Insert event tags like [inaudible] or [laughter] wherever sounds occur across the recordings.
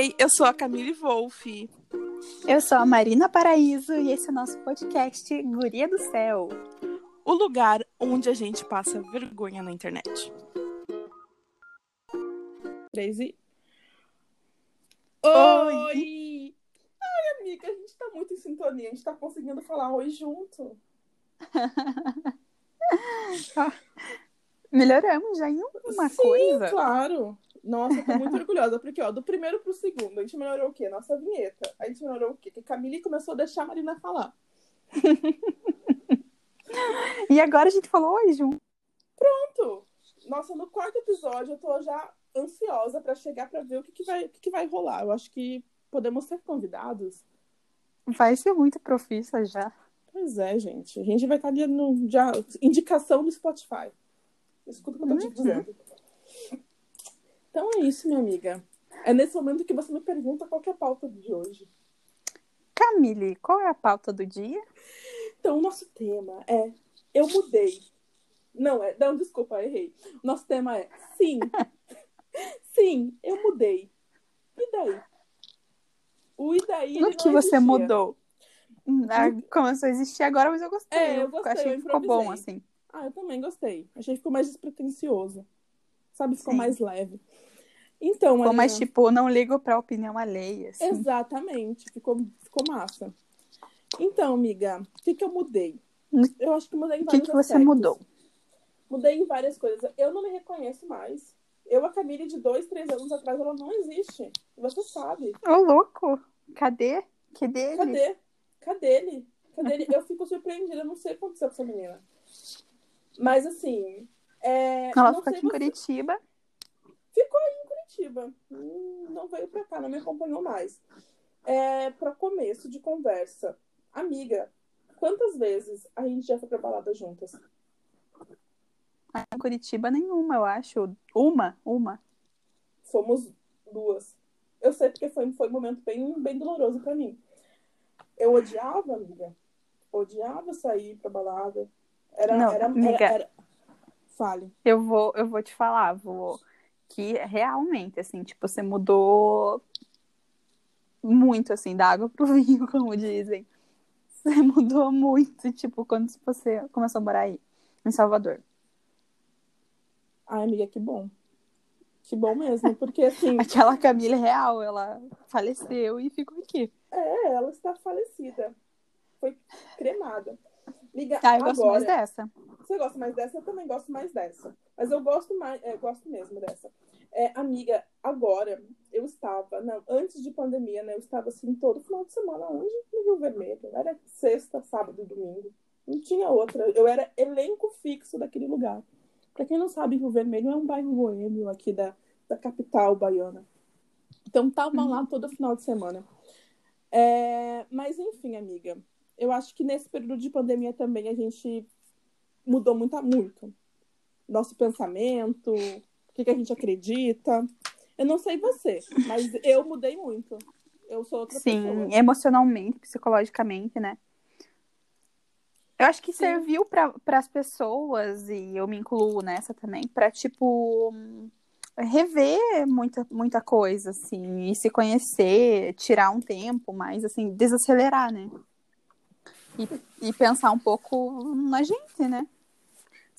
Ei, eu sou a Camille Wolff. Eu sou a Marina Paraíso e esse é o nosso podcast Guria do Céu. O lugar onde a gente passa vergonha na internet. Três e... Oi! Oi! Ai, amiga, a gente tá muito em sintonia. A gente tá conseguindo falar oi junto. [laughs] Melhoramos já em uma Sim, coisa. claro. Nossa, eu tô muito [laughs] orgulhosa, porque, ó, do primeiro pro segundo, a gente melhorou o quê? Nossa vinheta. A gente melhorou o quê? Que a Camille começou a deixar a Marina falar. [laughs] E agora a gente falou oi junto. Pronto! Nossa, no quarto episódio eu tô já ansiosa pra chegar pra ver o que, que, vai, o que, que vai rolar. Eu acho que podemos ser convidados. Vai ser muito profissa já. Pois é, gente. A gente vai estar ali no já, indicação do Spotify. Escuta o que eu tô te Uhum. dizendo. Então é isso, minha amiga. É nesse momento que você me pergunta qual é a pauta de hoje. Camille, qual é a pauta do dia? Então, o nosso tema é Eu mudei. Não, é. Não, desculpa, errei. O nosso tema é Sim. [laughs] Sim, eu mudei. E daí? O e daí. No que você existia. mudou? Hum, ah, Começou a existir agora, mas eu gostei. É, eu gostei, achei eu que ficou bom, assim. Ah, eu também gostei. Achei que ficou mais despretensioso. Sabe? Ficou Sim. mais leve. Então, Ficou mais tipo, não ligo pra opinião alheia, assim. Exatamente. Ficou, ficou massa. Então, amiga, o que, que eu mudei? No- Eu acho que mudei em O que, que você aspectos. mudou? Mudei em várias coisas. Eu não me reconheço mais. Eu, a Camille de dois, três anos atrás, ela não existe. Você sabe. Ô, louco! Cadê? Que dele? Cadê? Cadê ele? Cadê ele? Eu fico surpreendida. Eu não sei o que aconteceu com essa menina. Mas, assim... É... Ela ficou aqui em você. Curitiba. Ficou aí em Curitiba. Hum, Não veio pra cá, não me acompanhou mais. É, para começo de conversa. Amiga, quantas vezes a gente já foi pra balada juntas? Ah, Em Curitiba nenhuma, eu acho. Uma, uma. Fomos duas. Eu sei porque foi, foi um momento bem, bem doloroso pra mim. Eu odiava, amiga. Odiava sair pra balada. Era, Não, era, amiga. era, era- Fale. Eu vou, eu vou te falar, vou que realmente, assim, tipo, você mudou muito, assim, da água pro [laughs] vinho, como dizem. Você mudou muito, tipo, quando você começou a morar aí, em Salvador. Ai, amiga, que bom. Que bom mesmo, porque [laughs] assim, Aquela Camila real, ela faleceu e ficou aqui. é, ela está falecida. Foi cremada. Amiga, Ah, eu gosto agora, mais dessa. Você gosta mais dessa? Eu também gosto mais dessa. Mas eu gosto mais, é, gosto mesmo dessa. É, amiga, agora eu estava, não, antes de pandemia, né? Eu estava assim todo final de semana, onde? No Rio Vermelho. Era sexta, sábado domingo. Não tinha outra. Eu era elenco fixo daquele lugar. Pra quem não sabe, Rio Vermelho é um bairro boêmio aqui da, da capital baiana. Então tava lá todo final de semana. É, mas enfim, amiga, eu acho que nesse período de pandemia também a gente mudou muito, muito. Nosso pensamento, o que, que a gente acredita. Eu não sei você, mas eu mudei muito. Eu sou outra Sim, pessoa. emocionalmente, psicologicamente, né? Eu acho que Sim. serviu para as pessoas, e eu me incluo nessa também, para tipo rever muita, muita coisa, assim, e se conhecer, tirar um tempo, mais assim, desacelerar, né? E, e pensar um pouco na gente, né?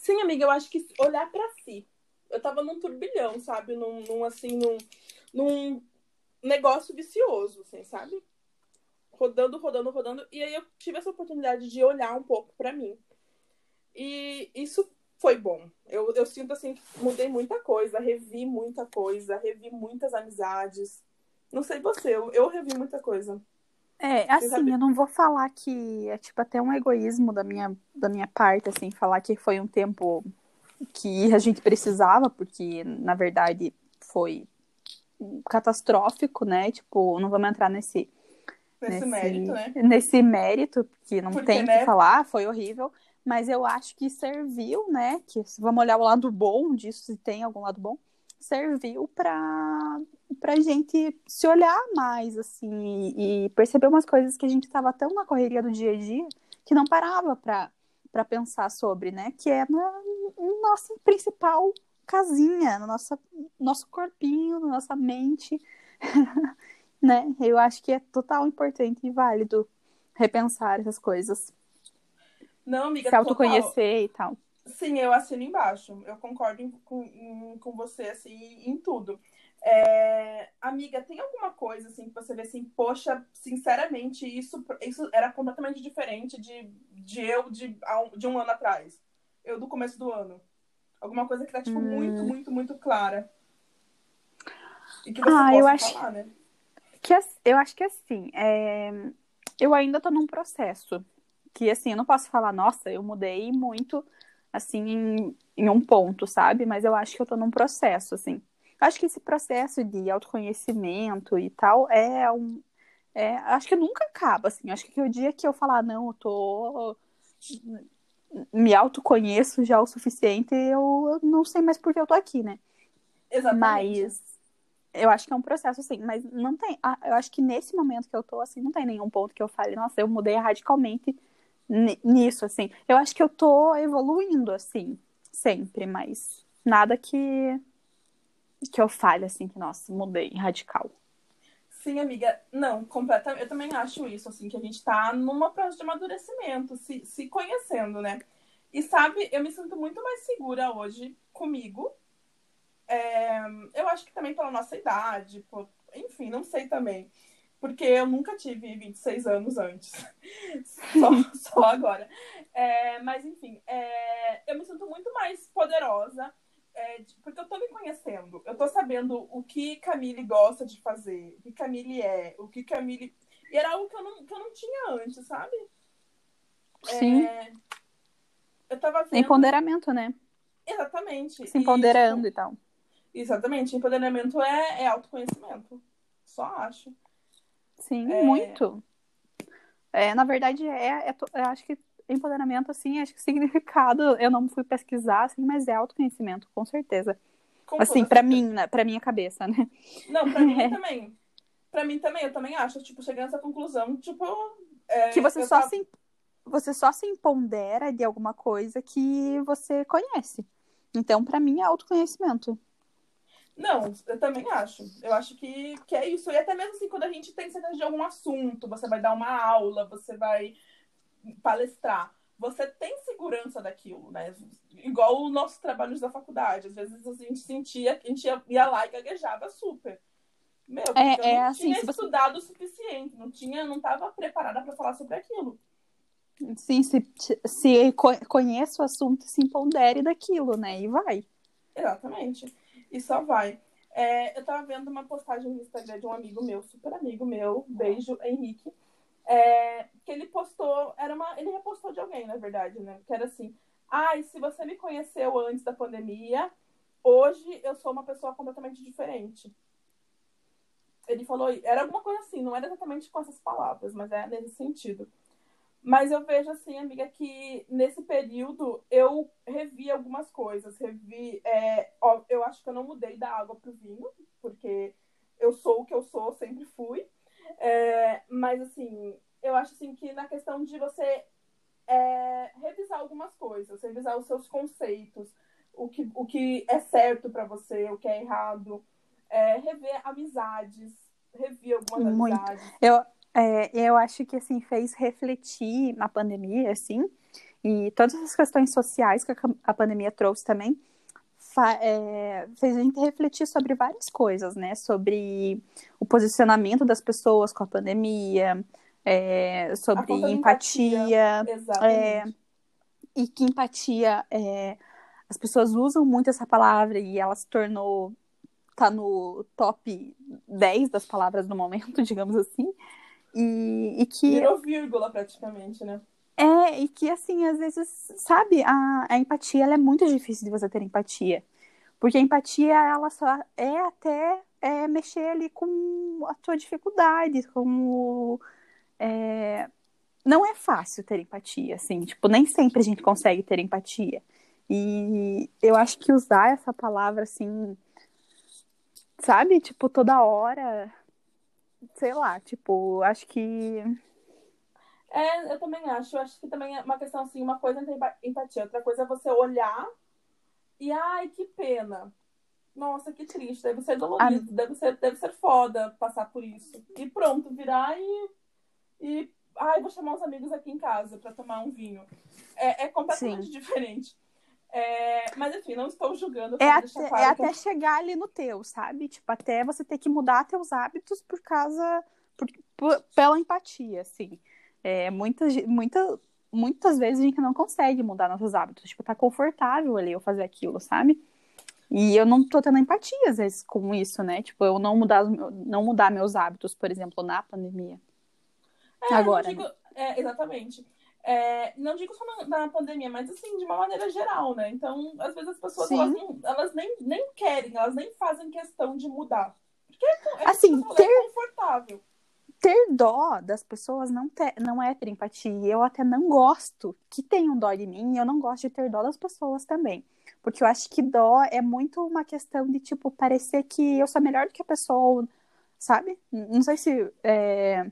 Sim, amiga, eu acho que olhar pra si. Eu tava num turbilhão, sabe? Num, num, assim, num, num negócio vicioso, assim, sabe? Rodando, rodando, rodando. E aí eu tive essa oportunidade de olhar um pouco pra mim. E isso foi bom. Eu, eu sinto assim que mudei muita coisa, revi muita coisa, revi muitas amizades. Não sei você, eu, eu revi muita coisa. É, assim, eu não vou falar que é tipo até um egoísmo da minha, da minha parte, assim, falar que foi um tempo que a gente precisava, porque na verdade foi catastrófico, né? Tipo, não vamos entrar nesse Nesse, mérito, né? Nesse mérito, que não Porque, tem o né? que falar, foi horrível, mas eu acho que serviu, né? Que vamos olhar o lado bom disso, se tem algum lado bom, serviu para pra gente se olhar mais, assim, e, e perceber umas coisas que a gente estava tão na correria do dia a dia que não parava para para pensar sobre, né? Que é na nossa principal casinha, no nosso, nosso corpinho, na nossa mente. [laughs] né? Eu acho que é total importante e válido repensar essas coisas. Não, amiga, Se autoconhecer total. e tal. Sim, eu assino embaixo. Eu concordo com, com você, assim, em tudo. É... Amiga, tem alguma coisa, assim, que você vê assim, poxa, sinceramente, isso, isso era completamente diferente de, de eu de, de um ano atrás. Eu do começo do ano. Alguma coisa que tá, tipo, hum. muito, muito, muito clara. E que você ah, eu acho... falar, né? Que, eu acho que assim, é... eu ainda tô num processo. Que assim, eu não posso falar, nossa, eu mudei muito assim, em, em um ponto, sabe? Mas eu acho que eu tô num processo, assim. Acho que esse processo de autoconhecimento e tal é um. É, acho que nunca acaba, assim. Acho que o dia que eu falar, não, eu tô. Me autoconheço já o suficiente, eu não sei mais por que eu tô aqui, né? Exatamente. Mas eu acho que é um processo, assim, mas não tem. Eu acho que nesse momento que eu tô, assim, não tem nenhum ponto que eu fale, nossa, eu mudei radicalmente nisso, assim. Eu acho que eu tô evoluindo, assim, sempre, mas nada que que eu fale, assim, que, nossa, mudei, radical. Sim, amiga. Não, completamente. Eu também acho isso, assim, que a gente tá numa processo de amadurecimento, se, se conhecendo, né? E sabe, eu me sinto muito mais segura hoje comigo. É, eu acho que também pela nossa idade, por, enfim, não sei também porque eu nunca tive 26 anos antes. [laughs] só, só agora. É, mas, enfim, é, eu me sinto muito mais poderosa, é, porque eu tô me conhecendo. Eu tô sabendo o que Camille gosta de fazer, o que Camille é, o que Camille. E era algo que eu não, que eu não tinha antes, sabe? Sim. É, eu tava vendo... Empoderamento, né? Exatamente. Se empoderando e, tipo, e tal. Exatamente. Empoderamento é, é autoconhecimento. Só acho. Sim, é... muito. É, na verdade, é, é, eu acho que empoderamento, assim, acho que significado, eu não fui pesquisar, assim, mas é autoconhecimento, com certeza. Com assim, para mim, né, pra minha cabeça, né? Não, pra mim [laughs] também. Pra mim também, eu também acho, tipo, chegando a essa conclusão, tipo... É, que você só, tava... se, você só se empodera de alguma coisa que você conhece. Então, para mim, é autoconhecimento. Não, eu também acho. Eu acho que, que é isso. E até mesmo assim, quando a gente tem certeza de algum assunto, você vai dar uma aula, você vai palestrar, você tem segurança daquilo, né? Igual os nossos trabalhos da faculdade. Às vezes a gente sentia que a gente ia, ia lá e gaguejava super. Meu, porque é, eu é não assim, tinha estudado você... o suficiente, não tinha, não estava preparada para falar sobre aquilo. Sim, se, se conhece o assunto, se empodere daquilo, né? E vai. Exatamente e só vai. É, eu tava vendo uma postagem no Instagram de um amigo meu, super amigo meu, beijo, Henrique, é, que ele postou, era uma, ele repostou de alguém, na verdade, né? Que era assim, ai, ah, se você me conheceu antes da pandemia, hoje eu sou uma pessoa completamente diferente. Ele falou, era alguma coisa assim, não era exatamente com essas palavras, mas é nesse sentido. Mas eu vejo assim, amiga, que nesse período eu revi algumas coisas. Revi. É, ó, eu acho que eu não mudei da água pro vinho, porque eu sou o que eu sou, sempre fui. É, mas assim, eu acho assim que na questão de você é, revisar algumas coisas, revisar os seus conceitos, o que, o que é certo para você, o que é errado, é, rever amizades, rever algumas Muito. amizades. Eu, é, eu acho que assim fez refletir na pandemia, assim, e todas as questões sociais que a pandemia trouxe também, é, fez a gente refletir sobre várias coisas, né? Sobre o posicionamento das pessoas com a pandemia, é, sobre empatia, empatia é, e que empatia é, as pessoas usam muito essa palavra e ela se tornou tá no top 10 das palavras do momento, [laughs] digamos assim. E, e que. Virou vírgula praticamente, né? É, e que assim, às vezes, sabe, a, a empatia ela é muito difícil de você ter empatia. Porque a empatia, ela só é até é, mexer ali com a tua dificuldade, com o, é... Não é fácil ter empatia, assim, tipo, nem sempre a gente consegue ter empatia. E eu acho que usar essa palavra, assim, sabe, tipo, toda hora sei lá, tipo, acho que. É, eu também acho. Eu acho que também é uma questão assim, uma coisa é ter empatia, outra coisa é você olhar e ai, que pena. Nossa, que triste. Deve ser dolorido, a... deve, ser, deve ser foda passar por isso. E pronto, virar e. e ai, vou chamar os amigos aqui em casa para tomar um vinho. É, é completamente Sim. diferente. É, mas enfim, não estou julgando. É até, claro é até chegar ali no teu, sabe? Tipo, até você ter que mudar teus hábitos por causa. Por, por, pela empatia, assim. É, muitas, muita, muitas vezes a gente não consegue mudar nossos hábitos. Tipo, tá confortável ali eu fazer aquilo, sabe? E eu não tô tendo empatia, às vezes, com isso, né? Tipo, eu não mudar, não mudar meus hábitos, por exemplo, na pandemia. É, Agora. Digo, né? é, exatamente. É, não digo só na, na, pandemia, mas assim, de uma maneira geral, né? Então, às vezes as pessoas elas, não, elas, nem, nem querem, elas nem fazem questão de mudar. Porque é, é assim, ter, é confortável. Ter dó das pessoas não, ter, não é ter empatia. Eu até não gosto que tenham dó de mim, e eu não gosto de ter dó das pessoas também. Porque eu acho que dó é muito uma questão de, tipo, parecer que eu sou melhor do que a pessoa, sabe? Não sei se. É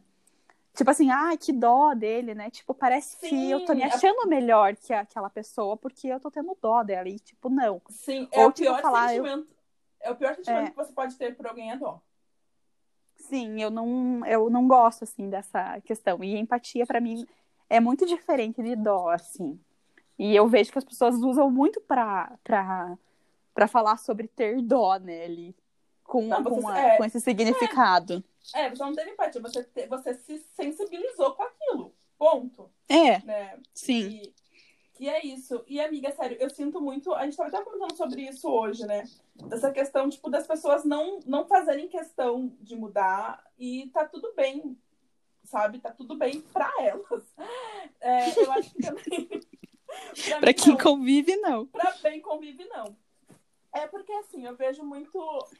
Tipo assim, ah, que dó dele, né? Tipo, parece Sim, que eu tô me achando melhor que aquela pessoa porque eu tô tendo dó dela. E, tipo, não. Sim, é Ou, o tipo, pior falar, sentimento. Eu... É o pior sentimento é... que você pode ter por alguém é dó. Sim, eu não, eu não gosto, assim, dessa questão. E empatia, para mim, é muito diferente de dó, assim. E eu vejo que as pessoas usam muito pra, pra, pra falar sobre ter dó, né? Ali, com, não, com, a, é, com esse significado. É, você não teve empatia, você, te, você se sensibilizou com aquilo. Ponto. É. Né? Sim. E, e é isso. E, amiga, sério, eu sinto muito. A gente tava até comentando sobre isso hoje, né? Dessa questão, tipo, das pessoas não, não fazerem questão de mudar e tá tudo bem, sabe? Tá tudo bem pra elas. É, eu acho que também. [laughs] pra, pra quem não. convive, não. Pra quem convive, não. É porque assim, eu vejo muito.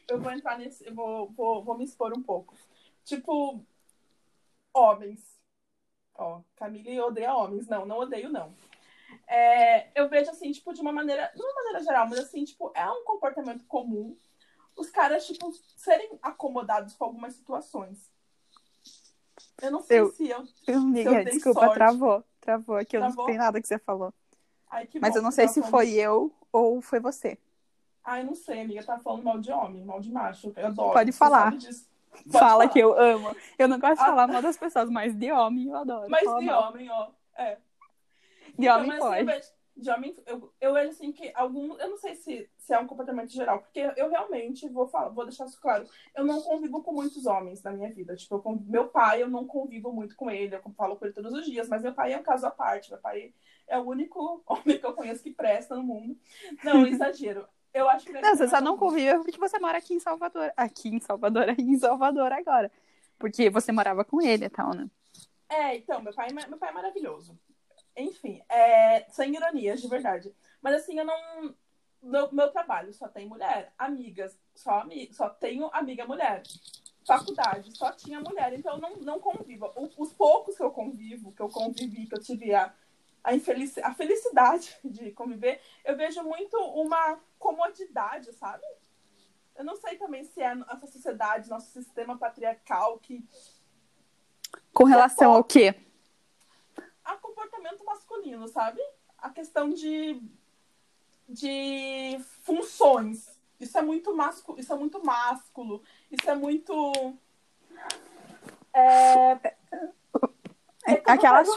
Eu vou entrar nesse. Eu vou, vou, vou me expor um pouco. Tipo, homens. Ó, Camille odeia homens. Não, não odeio, não. É, eu vejo assim, tipo, de uma maneira. Não de uma maneira geral, mas assim, tipo, é um comportamento comum os caras, tipo, serem acomodados com algumas situações. Eu não sei eu, se eu. eu amiga, desculpa, sorte. travou. Travou aqui, eu travou? não sei nada que você falou. Ai, mas bom, eu não sei se foi eu ou foi você. Ai, não sei, amiga, tá falando mal de homem, mal de macho. Eu adoro. Pode falar. Pode Fala que eu amo. Eu não gosto de ah, falar mal das pessoas, mas de homem eu adoro. Mas de mal. homem, ó. É. De então, homem pode. Assim, de homem, eu, eu vejo assim que algum. Eu não sei se, se é um comportamento geral, porque eu realmente vou falar, vou deixar isso claro. Eu não convivo com muitos homens na minha vida. Tipo, eu, meu pai, eu não convivo muito com ele, eu falo com ele todos os dias, mas meu pai é um caso à parte. Meu pai é o único [laughs] homem que eu conheço que presta no mundo. Não, exagero. Eu acho que. Não, você só não convive porque você mora aqui em Salvador. Aqui em Salvador, aqui [laughs] em Salvador agora. Porque você morava com ele e tal, né? É, então, meu pai, meu pai é maravilhoso. Enfim, é, sem ironias, de verdade. Mas assim, eu não. No meu trabalho só tem mulher. Amigas, só, ami... só tenho amiga mulher. Faculdade, só tinha mulher. Então eu não, não convivo. Os poucos que eu convivo, que eu convivi, que eu tive a a, infelici a felicidade [laughs] de conviver, eu vejo muito uma comodidade, sabe? Eu não sei também se é nossa sociedade, nosso sistema patriarcal que. Com relação ao quê? A comportamento masculino, sabe? A questão de, de funções. Isso é muito másculo, isso é muito másculo, isso é muito. É, é, é aquelas.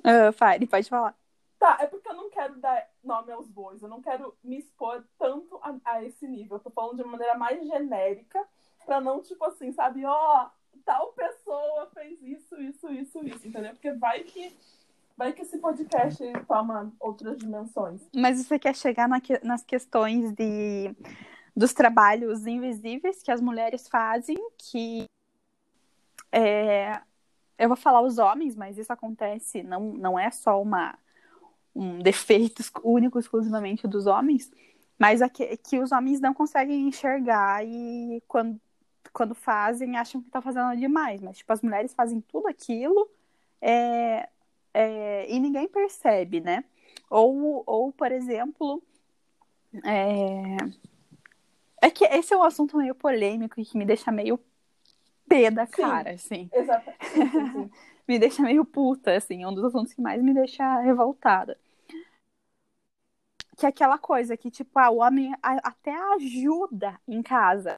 Uh, Fire, pode falar. Tá, é porque eu não quero dar nome aos bois, eu não quero me expor tanto a, a esse nível. Eu tô falando de uma maneira mais genérica, pra não, tipo assim, sabe, ó, oh, tal pessoa fez isso, isso, isso, isso, entendeu? Porque vai que. Vai que esse podcast toma outras dimensões. Mas você quer chegar na que, nas questões de, dos trabalhos invisíveis que as mulheres fazem, que é, eu vou falar os homens, mas isso acontece, não, não é só uma, um defeito [laughs] único exclusivamente dos homens, mas é que, que os homens não conseguem enxergar e quando, quando fazem acham que está fazendo demais. Mas, tipo, as mulheres fazem tudo aquilo é, é, e ninguém percebe, né? Ou, ou por exemplo, é, é que esse é um assunto meio polêmico e que me deixa meio pé da cara, [laughs] sim, assim. Exatamente. [laughs] me deixa meio puta, assim, é um dos assuntos que mais me deixa revoltada. que é aquela coisa que, tipo, ah, o homem até ajuda em casa.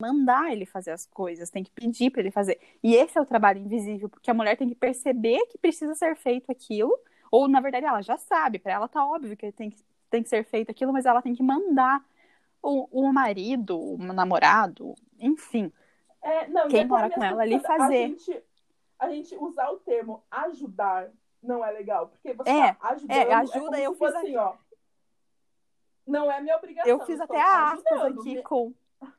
Mandar ele fazer as coisas, tem que pedir para ele fazer. E esse é o trabalho invisível, porque a mulher tem que perceber que precisa ser feito aquilo, ou na verdade ela já sabe, para ela tá óbvio que tem que, tem que ser feito aquilo, mas ela tem que mandar o, o marido, o namorado, enfim. É, não, Quem mora com ela ali fazer. A gente, a gente usar o termo ajudar não é legal, porque você É, tá ajudando. é, ajuda, como eu fosse fiz assim, ó. Não é minha obrigação. Eu fiz até aspas aqui Me- com. [laughs]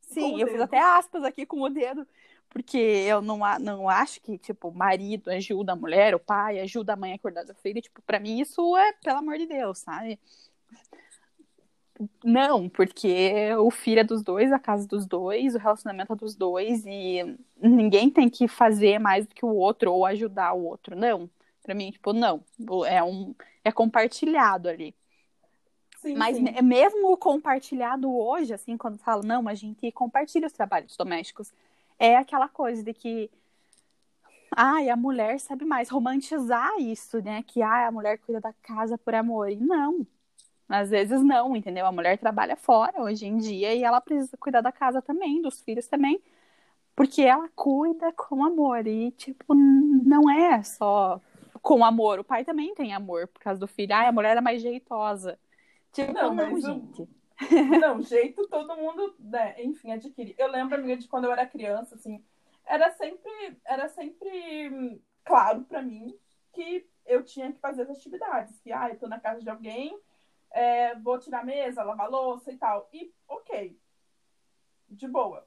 Sim, o eu fiz até aspas aqui com o dedo, porque eu não, não acho que, tipo, o marido ajuda a mulher, o pai ajuda a mãe a cuidar da filha. Tipo, pra mim isso é, pelo amor de Deus, sabe? Não, porque o filho é dos dois, a casa é dos dois, o relacionamento é dos dois, e ninguém tem que fazer mais do que o outro ou ajudar o outro. Não. Pra mim, tipo, não. É um. É compartilhado ali. Sim, Mas sim. me- mesmo o compartilhado hoje, assim, quando fala, não, a gente compartilha os trabalhos domésticos, é aquela coisa de que, ai, a mulher sabe mais, romantizar isso, né? Que, ai, a mulher cuida da casa por amor. E não. Às vezes não, entendeu? A mulher trabalha fora hoje em dia e ela precisa cuidar da casa também, dos filhos também, porque ela cuida com amor. E, tipo, não é só com amor. O pai também tem amor por causa do filho. Ai, a mulher é mais jeitosa. Tipo, Não, não, gente. [laughs] Não, jeito todo mundo, né, enfim, adquire. Eu lembro, amiga, de quando eu era criança, assim, era sempre, era sempre hum, claro pra mim que eu tinha que fazer as atividades. Que, ah, eu tô na casa de alguém, é, vou tirar a mesa, lavar a louça e tal. E, ok, de boa.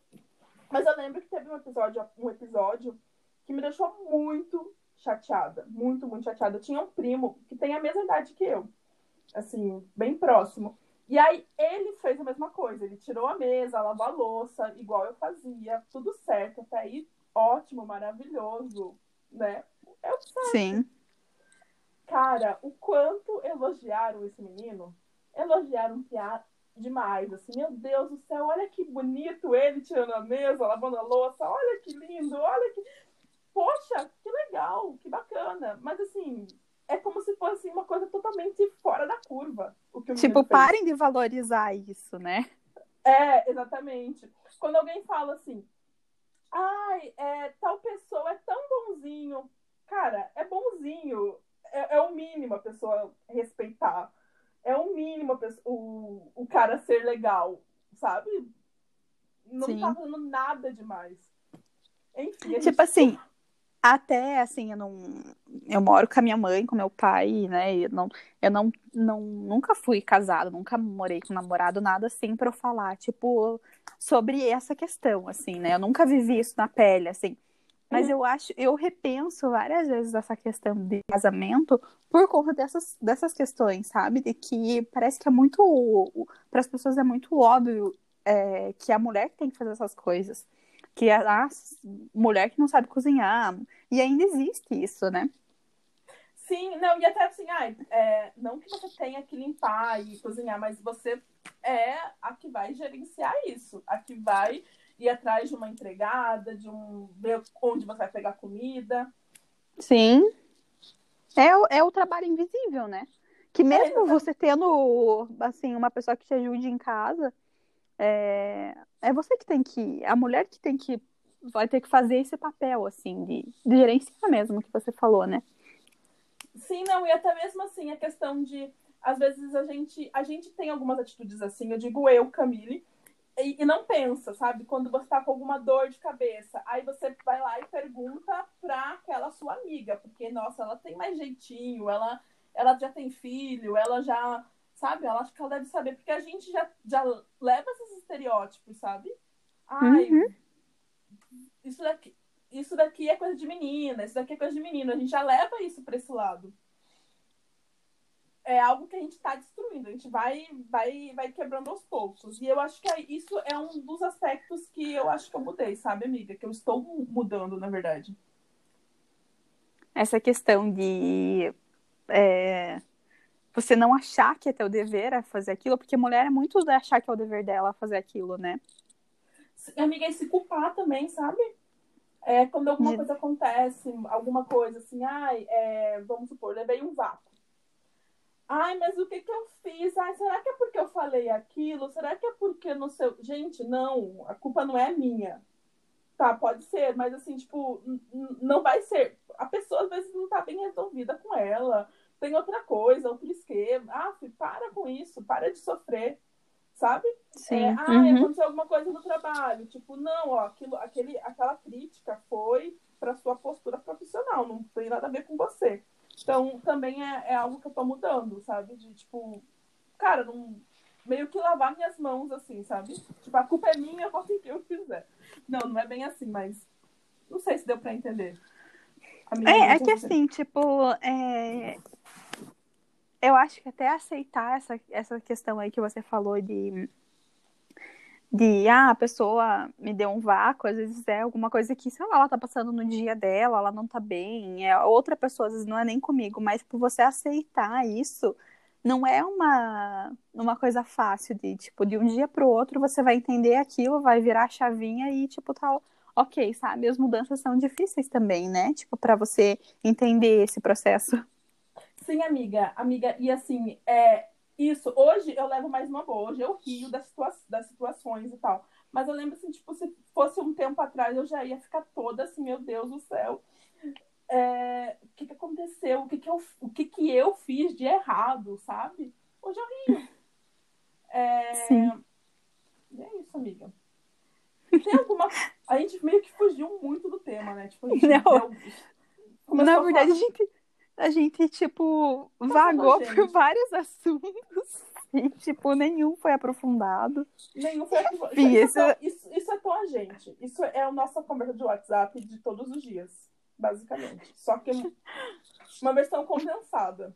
Mas eu lembro que teve um episódio, um episódio que me deixou muito chateada. Muito, muito chateada. Eu tinha um primo que tem a mesma idade que eu. Assim, bem próximo. E aí ele fez a mesma coisa. Ele tirou a mesa, lavou a louça, igual eu fazia. Tudo certo. Até aí, ótimo, maravilhoso, né? É o certo. Sim. Cara, o quanto elogiaram esse menino, elogiaram piada demais, assim, meu Deus do céu, olha que bonito ele tirando a mesa, lavando a louça, olha que lindo, olha que. Poxa, que legal, que bacana. Mas assim, é como se fosse uma coisa totalmente fora da curva. O que o Tipo, parem de valorizar isso, né? É, exatamente. Quando alguém fala assim, ai, é, tal pessoa é tão bonzinho. Cara, é bonzinho. É, é o mínimo a pessoa respeitar. É o mínimo a pessoa- o, o cara ser legal, sabe? Não Sim. tá fazendo nada demais. Enfim, a gente- Tipo assim, até assim, eu não. Eu moro com a minha mãe, com meu pai, né? Eu não, eu não, não nunca fui casada, nunca morei com namorado, nada assim pra eu falar, tipo, sobre essa questão, assim, né? Eu nunca vivi isso na pele, assim. Mas eu acho, eu repenso várias vezes essa questão de casamento por conta dessas, dessas questões, sabe? De que parece que é muito. Para as pessoas é muito óbvio é, que a mulher que tem que fazer essas coisas. Que é a mulher que não sabe cozinhar. E ainda existe isso, né? Sim, não, e até assim, ai, é, não que você tenha que limpar e cozinhar, mas você é a que vai gerenciar isso, a que vai ir atrás de uma entregada, de um ver onde você vai pegar comida. Sim. É, o- é o trabalho invisível, né? Que mesmo exatamente. você tendo, assim, uma pessoa que te ajude em casa, é, é você que tem que. A mulher que tem que. Vai ter que fazer esse papel, assim, de, de gerenciar mesmo, que você falou, né? Sim, não, e até mesmo assim, a questão de, às vezes a gente, a gente tem algumas atitudes assim, eu digo eu, Camille, e, e não pensa, sabe? Quando você tá com alguma dor de cabeça, aí você vai lá e pergunta pra aquela sua amiga, porque, nossa, ela tem mais jeitinho, ela, ela já tem filho, ela já, sabe? Ela acha que ela deve saber, porque a gente já, já leva esses estereótipos, sabe? Ai, Uhum. isso daqui, isso daqui é coisa de menina, isso daqui é coisa de menino. A gente já leva isso para esse lado. É algo que a gente está destruindo, a gente vai, vai, vai quebrando aos poucos. E eu acho que é- isso é um dos aspectos que eu acho que eu mudei, sabe, amiga? Que eu estou mudando, na verdade. Essa questão de é, você não achar que é teu dever é fazer aquilo, porque mulher é muito de achar que é o dever dela fazer aquilo, né? Amiga, e se culpar também, sabe? É, quando alguma coisa acontece, alguma coisa assim, ai, é, vamos supor, levei um vácuo. Ai, mas o que que eu fiz? Ai, será que é porque eu falei aquilo? Será que é porque no seu. Gente, não, a culpa não é minha. Tá, pode ser, mas assim, tipo, não vai ser. A pessoa às vezes não tá bem resolvida com ela. Tem outra coisa, outro esquema. Ah, filho, para com isso, para de sofrer, sabe? Sim. É, ah, uhum. aconteceu alguma coisa no trabalho. Tipo, não, ó, aquilo, aquele, aquela crítica foi para sua postura profissional, não tem nada a ver com você. Então, também é, é algo que eu tô mudando, sabe? De, tipo, cara, não, meio que lavar minhas mãos, assim, sabe? Tipo, a culpa é minha, eu posso o que eu quiser. Não, não é bem assim, mas não sei se deu para entender. É, é que assim, tipo, é... eu acho que até aceitar essa, essa questão aí que você falou de de ah, a pessoa me deu um vácuo, às vezes é alguma coisa que, sei lá, ela tá passando no dia dela, ela não tá bem, é outra pessoa, às vezes não é nem comigo, mas por você aceitar isso, não é uma, uma coisa fácil de, tipo, de um dia pro outro você vai entender aquilo, vai virar a chavinha e, tipo, tá, ok, sabe? As mudanças são difíceis também, né? Tipo, para você entender esse processo. Sim, amiga, amiga, e assim, é, isso, hoje eu levo mais uma boa, hoje eu rio das, situa das situações e tal. Mas eu lembro assim, tipo, se fosse um tempo atrás, eu já ia ficar toda assim, meu Deus do céu. É, o que, que aconteceu? O que, que, eu, o que, que eu fiz de errado, sabe? Hoje eu rio. É... Sim. E é isso, amiga. Tem alguma. A gente meio que fugiu muito do tema, né? Tipo, a gente [laughs] Não. Deu... Na verdade, a, a gente a gente, tipo, vagou por vários [laughs] assuntos. E, tipo, nenhum foi aprofundado. Nenhum foi aprofundado. Isso, é isso, isso, é tão a gente. Isso é a nossa conversa de WhatsApp de todos os dias, basicamente. Só que uma [laughs] versão condensada.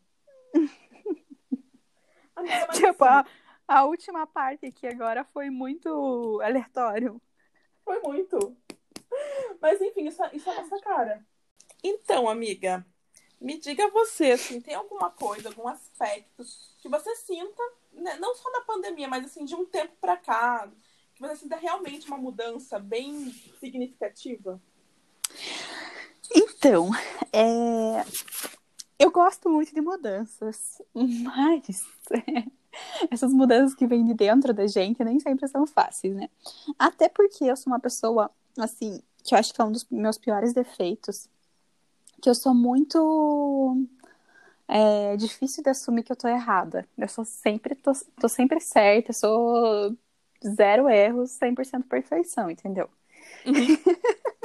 [laughs] Amiga, tipo, assim, a, a última parte aqui agora foi muito aleatório. Foi muito. Mas enfim, isso, é, isso é a nossa cara. Então, amiga, me diga você, assim, tem alguma coisa, algum aspecto que você sinta, né, não só na pandemia, mas assim, de um tempo para cá, que você sinta realmente uma mudança bem significativa? Então, é... eu gosto muito de mudanças, mas [laughs] essas mudanças que vêm de dentro da gente nem sempre são fáceis, né? Até porque eu sou uma pessoa, assim, que eu acho que é um dos meus piores defeitos, que eu sou muito é difícil de assumir que eu tô errada. Eu sou sempre, tô, tô sempre certa, eu sou zero erros, 100% perfeição, entendeu? Uhum.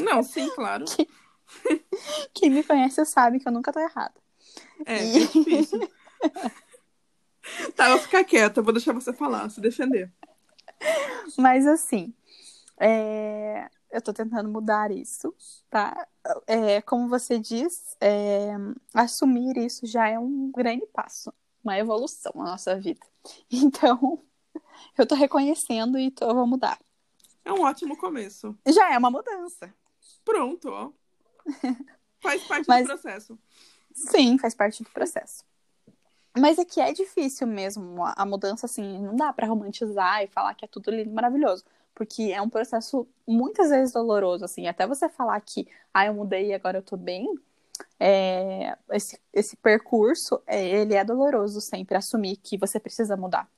[laughs] Não, sim, claro. Quem me conhece sabe que eu nunca tô errada. É, e... é difícil. tá, eu vou ficar quieta, eu vou deixar você falar, se defender. Mas assim, é... eu tô tentando mudar isso, tá? é, como você diz, é, assumir isso já é um grande passo, uma evolução na nossa vida. [laughs] Então, eu tô reconhecendo e tô, vou mudar. É um ótimo começo. Já é uma mudança. Pronto, ó. [laughs] Faz parte Mas, do processo. Sim, faz parte do processo. Mas é que é difícil mesmo a mudança, assim, não dá para romantizar e falar que é tudo lindo e maravilhoso porque é um processo muitas vezes doloroso, assim, até você falar que, ah, eu mudei e agora eu tô bem, é, esse, esse percurso, é, ele é doloroso sempre, assumir que você precisa mudar.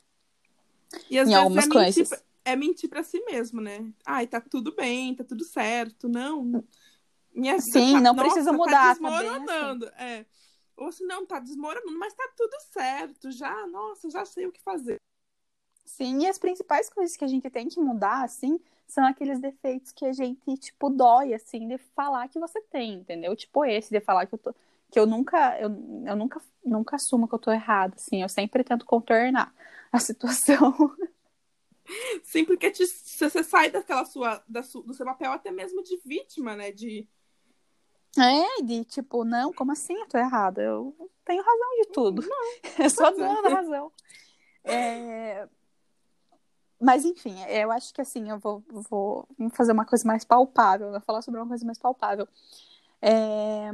E às em vezes algumas é coisas. Mentir, é mentir pra si mesmo, né? Ai, tá tudo bem, tá tudo certo, não... Minha Sim, tá, não nossa, precisa tá mudar, tá desmoronando, tá assim. é. Ou se não, tá desmoronando, mas tá tudo certo, já, nossa, já sei o que fazer. Sim, e as principais coisas que a gente tem que mudar, assim, são aqueles defeitos que a gente, tipo, dói, assim, de falar que você tem, entendeu? Tipo esse, de falar que eu tô. Que eu nunca, eu, eu nunca, nunca assumo que eu tô errada, assim, eu sempre tento contornar a [laughs] situação. Sim, porque te, você sai daquela sua, da do seu papel até mesmo de vítima, né? De. É, de tipo, não, como assim eu tô errada? Eu tenho razão de tudo. Não, [laughs] eu sou a dona da razão. É, mas, enfim, eu acho que assim, eu vou, vou fazer uma coisa mais palpável, vou falar sobre uma coisa mais palpável. É...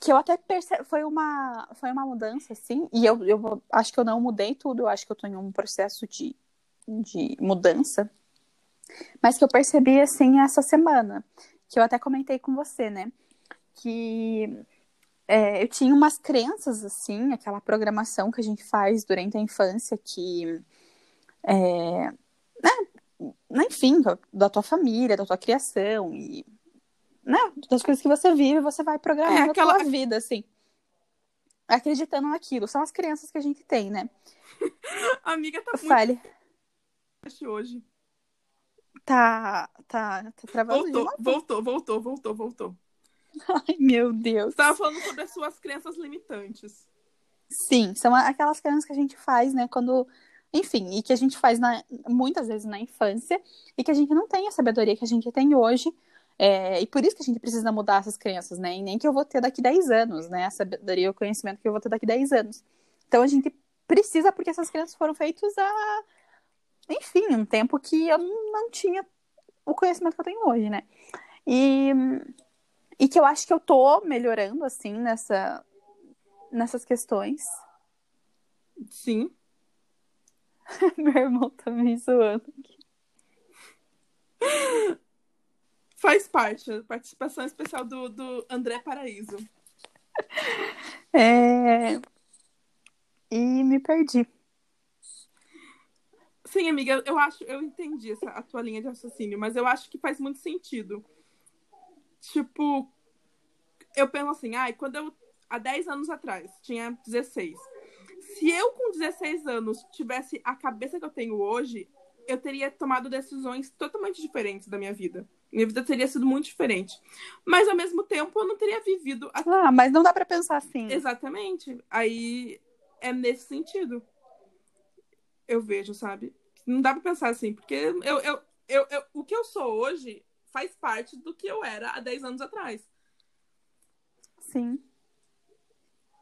Que eu até percebo, foi uma, foi uma mudança, assim, e eu, eu acho que eu não mudei tudo, eu acho que eu tô em um processo de, de mudança, mas que eu percebi, assim, essa semana, que eu até comentei com você, né, que é, eu tinha umas crenças, assim, aquela programação que a gente faz durante a infância, que. É, né, enfim, da tua família, da tua criação, e. Né, das coisas que você vive, você vai programando é aquela... a tua vida, assim. Acreditando naquilo. São as crenças que a gente tem, né? a [laughs] amiga tá muito. Fale. Hoje. Tá, tá, tá travando voltou, voltou, voltou, voltou, voltou. Ai, meu Deus. Você tava falando sobre as suas crenças limitantes. Sim, são aquelas crenças que a gente faz, né, quando. Enfim, e que a gente faz na, muitas vezes na infância e que a gente não tem a sabedoria que a gente tem hoje. É, e por isso que a gente precisa mudar essas crenças, né? E nem que eu vou ter daqui 10 anos, né? A sabedoria o conhecimento que eu vou ter daqui 10 anos. Então a gente precisa, porque essas crenças foram feitas há. Enfim, um tempo que eu não tinha o conhecimento que eu tenho hoje, né? E e que eu acho que eu tô melhorando, assim, nessa, nessas questões. Sim. [laughs] Meu irmão tá me zoando aqui. Faz parte, participação especial do, do André Paraíso. [laughs] É... E me perdi. Sim, amiga, eu acho, eu entendi essa, a tua linha de raciocínio, mas eu acho que faz muito sentido. Tipo, eu penso assim, ai, quando eu, há 10 anos atrás, tinha 16. Se eu, com 16 anos, tivesse a cabeça que eu tenho hoje, eu teria tomado decisões totalmente diferentes da minha vida. Minha vida teria sido muito diferente. Mas, ao mesmo tempo, eu não teria vivido. A... Ah, mas não dá para pensar assim. Exatamente. Aí é nesse sentido. Eu vejo, sabe? Não dá pra pensar assim, porque eu, eu, eu, eu, o que eu sou hoje faz parte do que eu era há 10 anos atrás. Sim.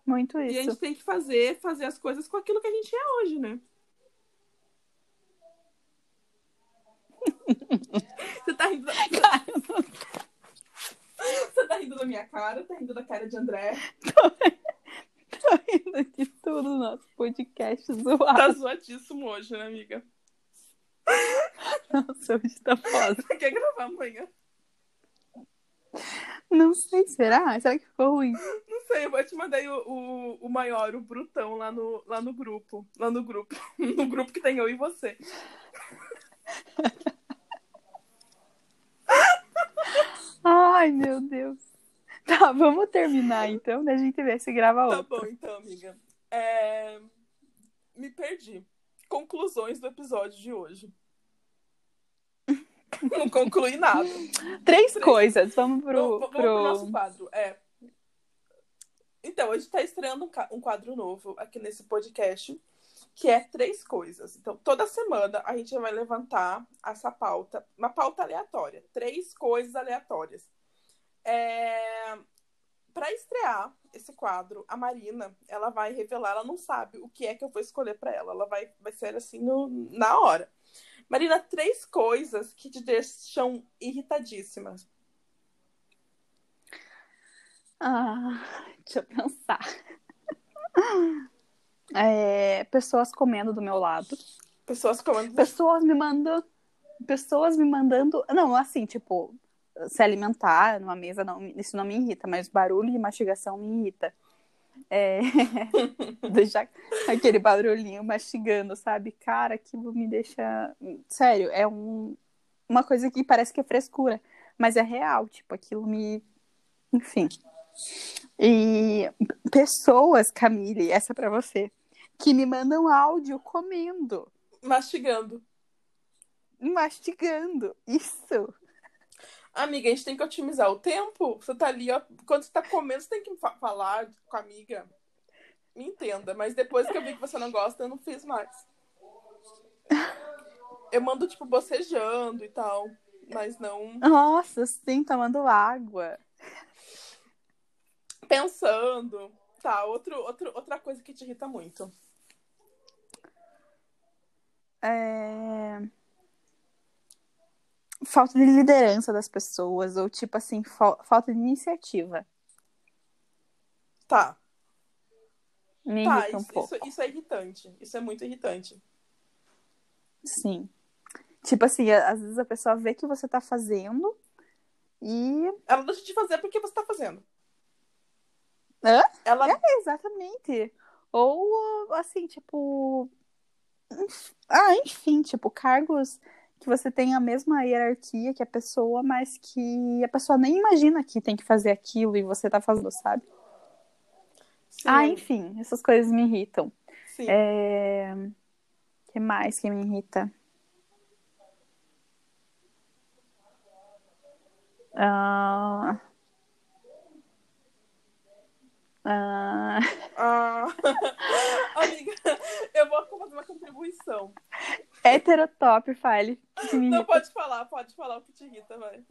Muito isso. E a gente tem que fazer, fazer as coisas com aquilo que a gente é hoje, né? [laughs] Você tá rindo da... [laughs] Você tá rindo da minha cara? Tá rindo da cara de André? Tô, [laughs] Tô rindo de tudo no nosso podcast zoado. Tá zoadíssimo hoje, né, amiga? Nossa, hoje tá foda. Quer gravar amanhã? Não sei, será? Será que ficou ruim? Não sei, eu te mandei o, o, o maior, o brutão, lá no, lá no grupo. Lá no grupo. [laughs] No grupo que tem eu e você. [laughs] Ai, meu Deus. Tá, vamos terminar então, da gente ver se grava outro. Tá bom, então, amiga. É... Me perdi. Conclusões do episódio de hoje. Não conclui nada. Três, Três, coisas. Vamos pro, vamos, pro... pro nosso quadro. É. Então, a gente está estreando um quadro novo aqui nesse podcast, que é três coisas. Então, toda semana a gente vai levantar essa pauta, uma pauta aleatória. Três coisas aleatórias. É... Para estrear esse quadro, a Marina, ela vai revelar, ela não sabe o que é que eu vou escolher para ela. Ela vai, vai ser assim no, na hora. Marina, três coisas que te deixam irritadíssima. Ah, [laughs] deixa eu pensar. [laughs] É, pessoas comendo do meu lado. Pessoas comendo. Pessoas me mandando. Pessoas me mandando. Não, assim, tipo, se alimentar numa mesa, não, isso não me irrita, mas barulho de mastigação me irrita. É... [laughs] Deixar aquele barulhinho mastigando, sabe? Cara, aquilo me deixa. Sério, é um... uma coisa que parece que é frescura, mas é real. Tipo, aquilo me. Enfim. E pessoas, Camille, essa é pra você, que me mandam áudio comendo. Mastigando. Mastigando. Isso. Amiga, a gente tem que otimizar o tempo. Você tá ali, ó. Quando você tá comendo, você tem que falar com a amiga. Me entenda, mas depois que eu vi que você não gosta, eu não fiz mais. Eu mando, tipo, bocejando e tal. Mas não. Nossa, sim, tomando água. Pensando. Tá, outro, outro, outra coisa que te irrita muito. É falta de liderança das pessoas, ou tipo assim, fa falta de iniciativa. Tá. Me tá, irrita um isso, pouco. Isso, isso é irritante. Isso é muito irritante. Sim. Tipo assim, às vezes a pessoa vê que você tá fazendo e. Ela deixa de fazer porque você tá fazendo. Hã? Ela. É, exatamente. Ou, assim, tipo. Ah, enfim, tipo, cargos que você tem a mesma hierarquia que a pessoa, mas que a pessoa nem imagina que tem que fazer aquilo e você tá fazendo, sabe? Sim, Ah, enfim, essas coisas me irritam. sim. É... que mais que me irrita? Ah... Ah... Ah, [laughs] amiga, eu vou fazer uma contribuição. Heterotop, fale. Não pode falar, pode falar o que te irrita, vai.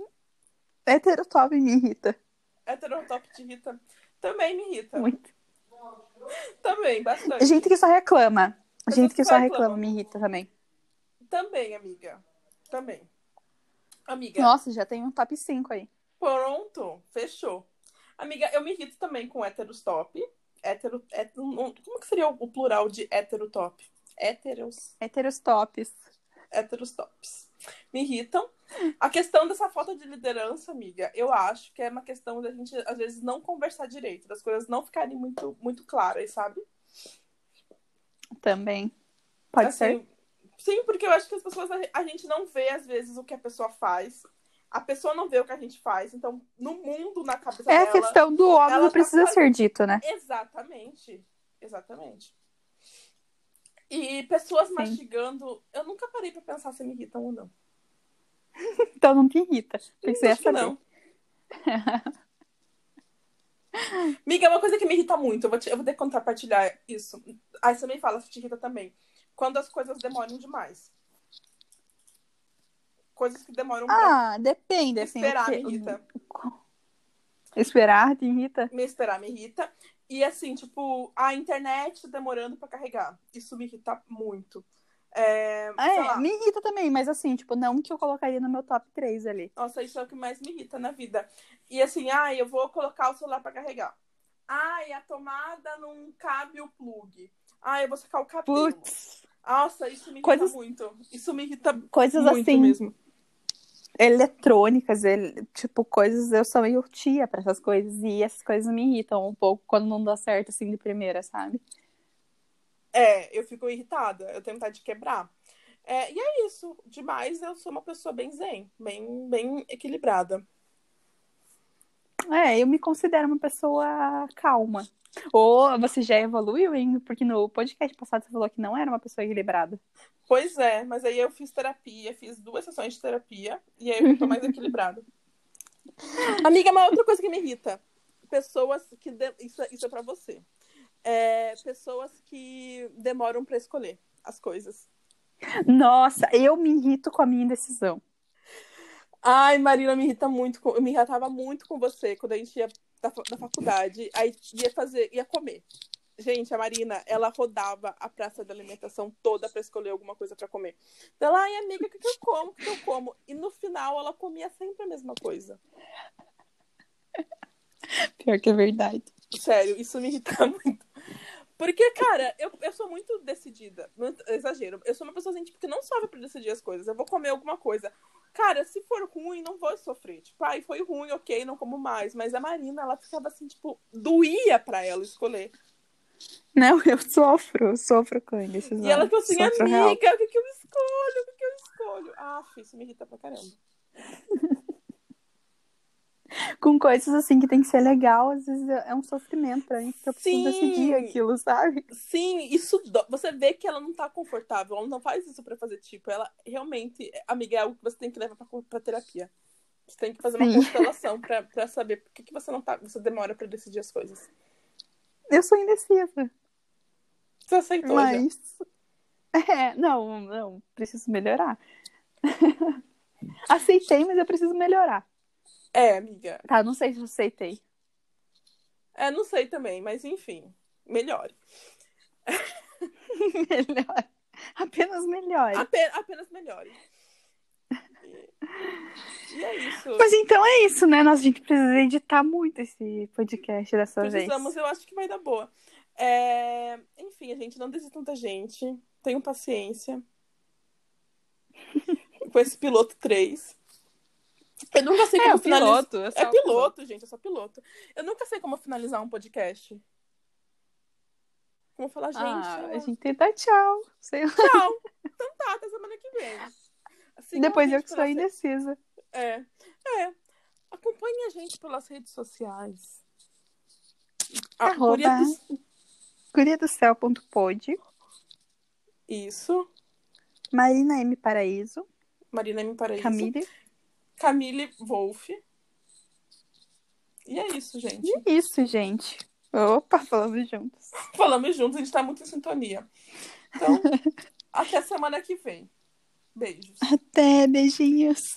Heterotop me irrita Heterotop te irrita. Também me irrita. muito. Também, bastante. Gente que só reclama. Pessoas Gente que só reclamam. reclama me irrita também. Também, amiga. Também. Amiga, Nossa, já tem um top 5 aí. pronto. Fechou. Amiga, eu me irrito também com héteros top. Hétero, hétero, como que seria o plural de hétero top? Héteros, Heteros tops. héteros tops. Me irritam. A questão dessa falta de liderança, amiga, eu acho que é uma questão da gente, às vezes, não conversar direito, das coisas não ficarem muito, muito claras, sabe? Também. Pode Assim, ser. Sim, porque eu acho que as pessoas, a gente não vê, às vezes, o que a pessoa faz. A pessoa não vê o que a gente faz. Então, no mundo, na cabeça É a dela. questão do óbvio tá precisa faz- ser dito, né? Exatamente. Exatamente. E pessoas Sim. mastigando, eu nunca parei pra pensar se me irritam ou não. [laughs] Então não te irrita. Pensei Acho que essa não. [laughs] Miga, é uma coisa que me irrita muito. Eu vou, te- eu vou ter que compartilhar isso. Aí você me fala se te irrita também. Quando as coisas demoram demais. Coisas que demoram Ah, depende, assim. esperar me irrita. Esperar te irrita? Me esperar me irrita. E assim, tipo, a internet demorando pra carregar. Isso me irrita muito. É, sei É, me irrita também, mas assim, tipo, não que eu colocaria no meu top 3 ali. Nossa, isso é o que mais me irrita na vida. E assim, ai, eu vou colocar o celular pra carregar. Ai, a tomada não cabe o plug. Ai, eu vou sacar o cabelo. Putz, Nossa, isso me irrita Coisas- muito. Isso me irrita coisas muito assim, mesmo. Eletrônicas, ele- tipo, coisas, eu sou meio tia pra essas coisas, e essas coisas me irritam um pouco quando não dá certo, assim, de primeira, sabe? É, eu fico irritada. Eu tenho vontade de quebrar. É, e é isso. Demais, eu sou uma pessoa bem zen, bem, bem equilibrada. É, eu me considero uma pessoa calma. Ou você já evoluiu, hein? Porque no podcast passado você falou que não era uma pessoa equilibrada. Pois é, mas aí eu fiz terapia, fiz duas sessões de terapia, e aí eu tô mais equilibrada. [laughs] Amiga, uma outra coisa que me irrita. Pessoas que. de- Isso, isso é pra você. É, pessoas que demoram pra escolher as coisas. Nossa, eu me irrito com a minha indecisão. Ai, Marina, me irrita muito. com- Eu me irritava muito com você quando a gente ia da, da faculdade. Aí ia fazer, ia comer. Gente, a Marina, ela rodava a praça de alimentação toda pra escolher alguma coisa pra comer. Então, ela, ai, amiga, o que, que eu como? O que, que eu como? E no final ela comia sempre a mesma coisa. Pior que é verdade. Sério, isso me irrita [laughs] muito. Porque, cara, eu, eu sou muito decidida. Não exagero. Eu sou uma pessoa assim, tipo, que não sofre pra decidir as coisas. Eu vou comer alguma coisa. Cara, se for ruim, não vou sofrer. Tipo, ai, foi ruim, ok, não como mais. Mas a Marina, ela ficava assim, tipo, doía pra ela escolher. Não, [laughs] eu sofro, eu sofro com. E ela falou assim, amiga, real. o que, que eu escolho? O que, que eu escolho? Ah, isso me irrita pra caramba. [laughs] Com coisas assim que tem que ser legal, às vezes é é um sofrimento pra mim, porque eu preciso Sim. decidir aquilo, sabe? Sim, isso dó- você vê que ela não tá confortável, ela não faz isso pra fazer tipo, ela realmente, amiga, é algo que você tem que levar pra, pra terapia. Você tem que fazer uma Sim. constelação pra, pra saber por que, que você não tá, você demora pra decidir as coisas. Eu sou indecisa. Você aceitou? Mas. [laughs] É, não, não, preciso melhorar. [laughs] Aceitei, mas eu preciso melhorar. É, amiga. Tá, não sei se eu aceitei. É, não sei também, mas enfim, melhore. [laughs] Melhor. Apenas melhore. Apenas, apenas melhore. E, é isso. Mas então é isso, né? Nossa, a gente precisa editar muito esse podcast dessa Precisamos, vez. eu acho que vai dar boa. É, Enfim, a gente não desistam da gente. Tenham paciência. [laughs] Com esse piloto 3. Eu nunca sei É, como o finalizar. piloto. É, É piloto, gente, é só piloto. Eu nunca sei como finalizar um podcast. Como falar, gente, Ah, ó, a gente dá tchau. Sei lá. tchau. Então tá, até semana que vem. Sigam Depois eu que sou indecisa. É. É. Acompanhe a gente pelas redes sociais. Arroba. Guria do- Guriadocel.pod. Isso. Marina M. Paraíso. Marina M. Paraíso. Camille. Camille Wolf. E é isso, gente. E é isso, gente. Opa, falamos juntos. [laughs] Falamos juntos, a gente tá muito em sintonia. Então, [laughs] até semana que vem. Beijos. Até, beijinhos.